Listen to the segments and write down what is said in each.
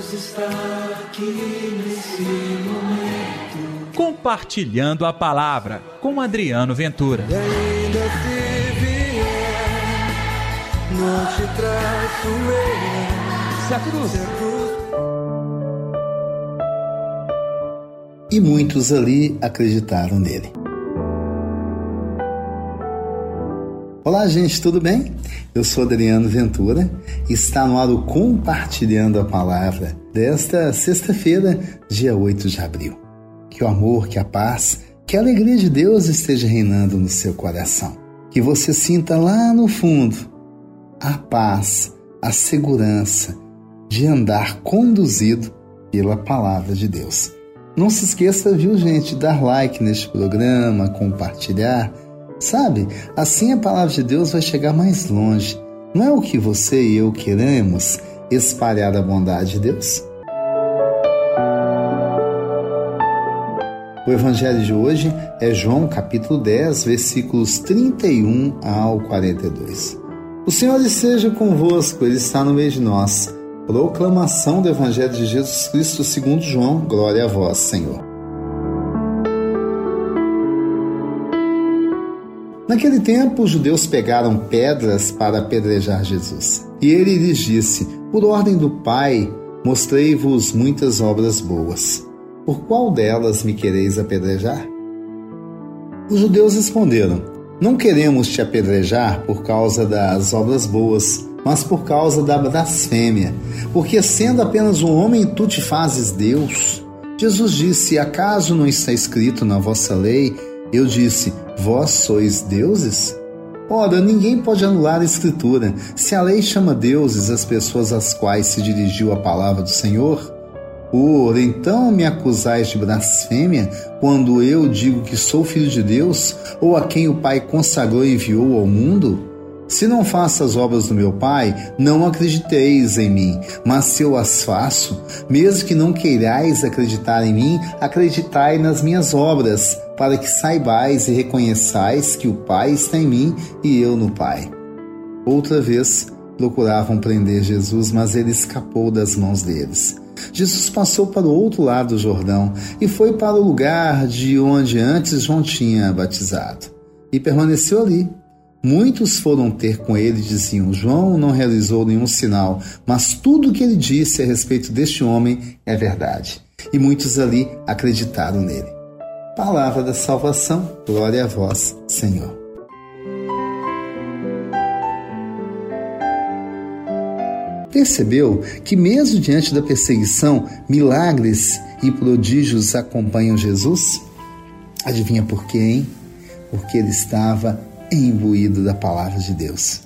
Deus está aqui nesse momento. Compartilhando a palavra com Adriano Ventura. E ainda se vier, não te traço eu. Se a cruz. Se a cruz E muitos ali acreditaram nele. Olá, gente, tudo bem? Eu sou Adriano Ventura e está no ar o Compartilhando a Palavra desta sexta-feira, dia 8 de abril. Que o amor, que a paz, que a alegria de Deus esteja reinando no seu coração. Que você sinta lá no fundo a paz, a segurança de andar conduzido pela palavra de Deus. Não se esqueça, viu, gente, dar like neste programa, compartilhar. Sabe, assim a palavra de Deus vai chegar mais longe. Não é o que você e eu queremos espalhar a bondade de Deus? O evangelho de hoje é João capítulo 10, versículos 31 ao 42. O Senhor esteja convosco, Ele está no meio de nós. Proclamação do Evangelho de Jesus Cristo segundo João. Glória a vós, Senhor. Naquele tempo, os judeus pegaram pedras para apedrejar Jesus. E ele lhes disse: Por ordem do Pai, mostrei-vos muitas obras boas. Por qual delas me quereis apedrejar? Os judeus responderam: Não queremos te apedrejar por causa das obras boas, mas por causa da blasfêmia, porque sendo apenas um homem tu te fazes Deus. Jesus disse: Acaso não está escrito na vossa lei? Eu disse: Vós sois deuses? Ora, ninguém pode anular a Escritura. Se a lei chama deuses as pessoas às quais se dirigiu a palavra do Senhor, Ora, então me acusais de blasfêmia quando eu digo que sou filho de Deus, ou a quem o Pai consagrou e enviou ao mundo? Se não faço as obras do meu Pai, não acrediteis em mim. Mas se eu as faço, mesmo que não queirais acreditar em mim, acreditai nas minhas obras, para que saibais e reconheçais que o Pai está em mim e eu no Pai. Outra vez procuravam prender Jesus, mas ele escapou das mãos deles. Jesus passou para o outro lado do Jordão e foi para o lugar de onde antes João tinha batizado. E permaneceu ali Muitos foram ter com ele e diziam: João não realizou nenhum sinal, mas tudo o que ele disse a respeito deste homem é verdade. E muitos ali acreditaram nele. Palavra da salvação, glória a vós, Senhor. Percebeu que, mesmo diante da perseguição, milagres e prodígios acompanham Jesus? Adivinha por quê, hein? Porque ele estava imbuído da palavra de Deus.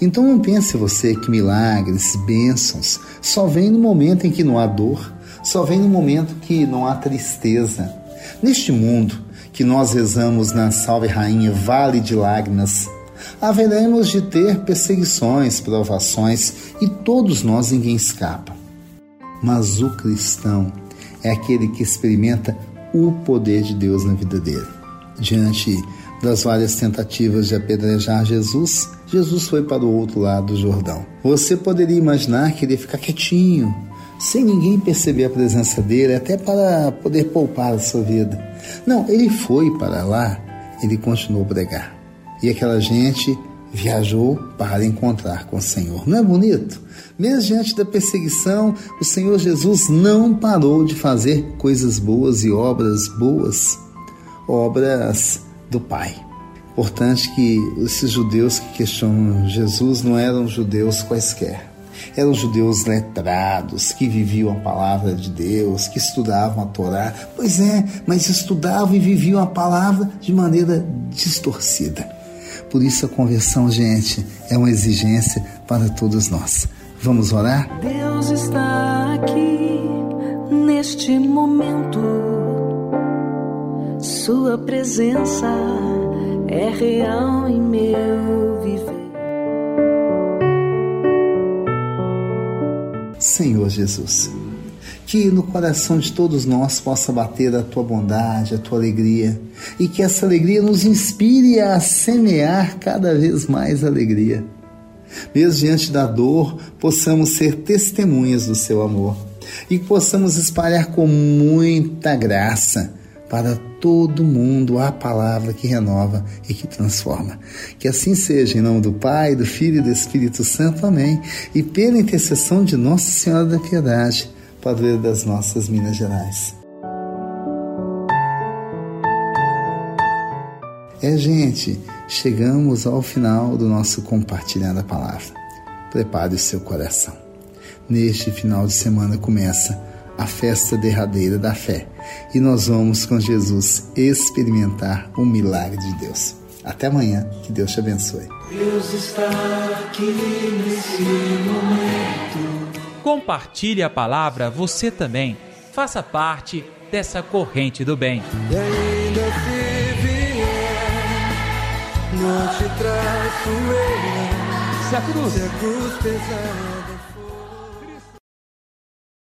Então não pense você que milagres, bênçãos só vêm no momento em que não há dor, só vem no momento que não há tristeza. Neste mundo que nós rezamos na Salve Rainha Vale de Lágrimas, haveremos de ter perseguições, provações e todos nós ninguém escapa. Mas o cristão é aquele que experimenta o poder de Deus na vida dele. Diante das várias tentativas de apedrejar Jesus, Jesus foi para o outro lado do Jordão. Você poderia imaginar que ele ia ficar quietinho, sem ninguém perceber a presença dele, até para poder poupar a sua vida. Não, ele foi para lá, ele continuou a pregar. E aquela gente viajou para encontrar com o Senhor. Não é bonito? Mesmo diante da perseguição, o Senhor Jesus não parou de fazer coisas boas e obras boas, obras do Pai. Importante que esses judeus que questionam Jesus não eram judeus quaisquer. Eram judeus letrados, que viviam a palavra de Deus, que estudavam a Torá. Pois é, mas estudavam e viviam a palavra de maneira distorcida. Por isso a conversão, gente, é uma exigência para todos nós. Vamos orar? Deus está aqui neste momento sua presença é real em meu viver. Senhor Jesus, que no coração de todos nós possa bater a tua bondade, a tua alegria, e que essa alegria nos inspire a semear cada vez mais alegria. Mesmo diante da dor, possamos ser testemunhas do seu amor e possamos espalhar com muita graça para todo mundo a palavra que renova e que transforma. Que assim seja, em nome do Pai, do Filho e do Espírito Santo. Amém. E pela intercessão de Nossa Senhora da Piedade, padroeira das nossas Minas Gerais. É, gente, chegamos ao final do nosso compartilhando a palavra. Prepare o seu coração. Neste final de semana começa a festa derradeira da fé e nós vamos com Jesus experimentar o milagre de Deus. Até amanhã, que Deus te abençoe. Deus está aqui nesse momento. Compartilhe a palavra você também. Faça parte dessa corrente do bem. E ainda se vier, não te traço eu. Se a cruz, Se a cruz pesar.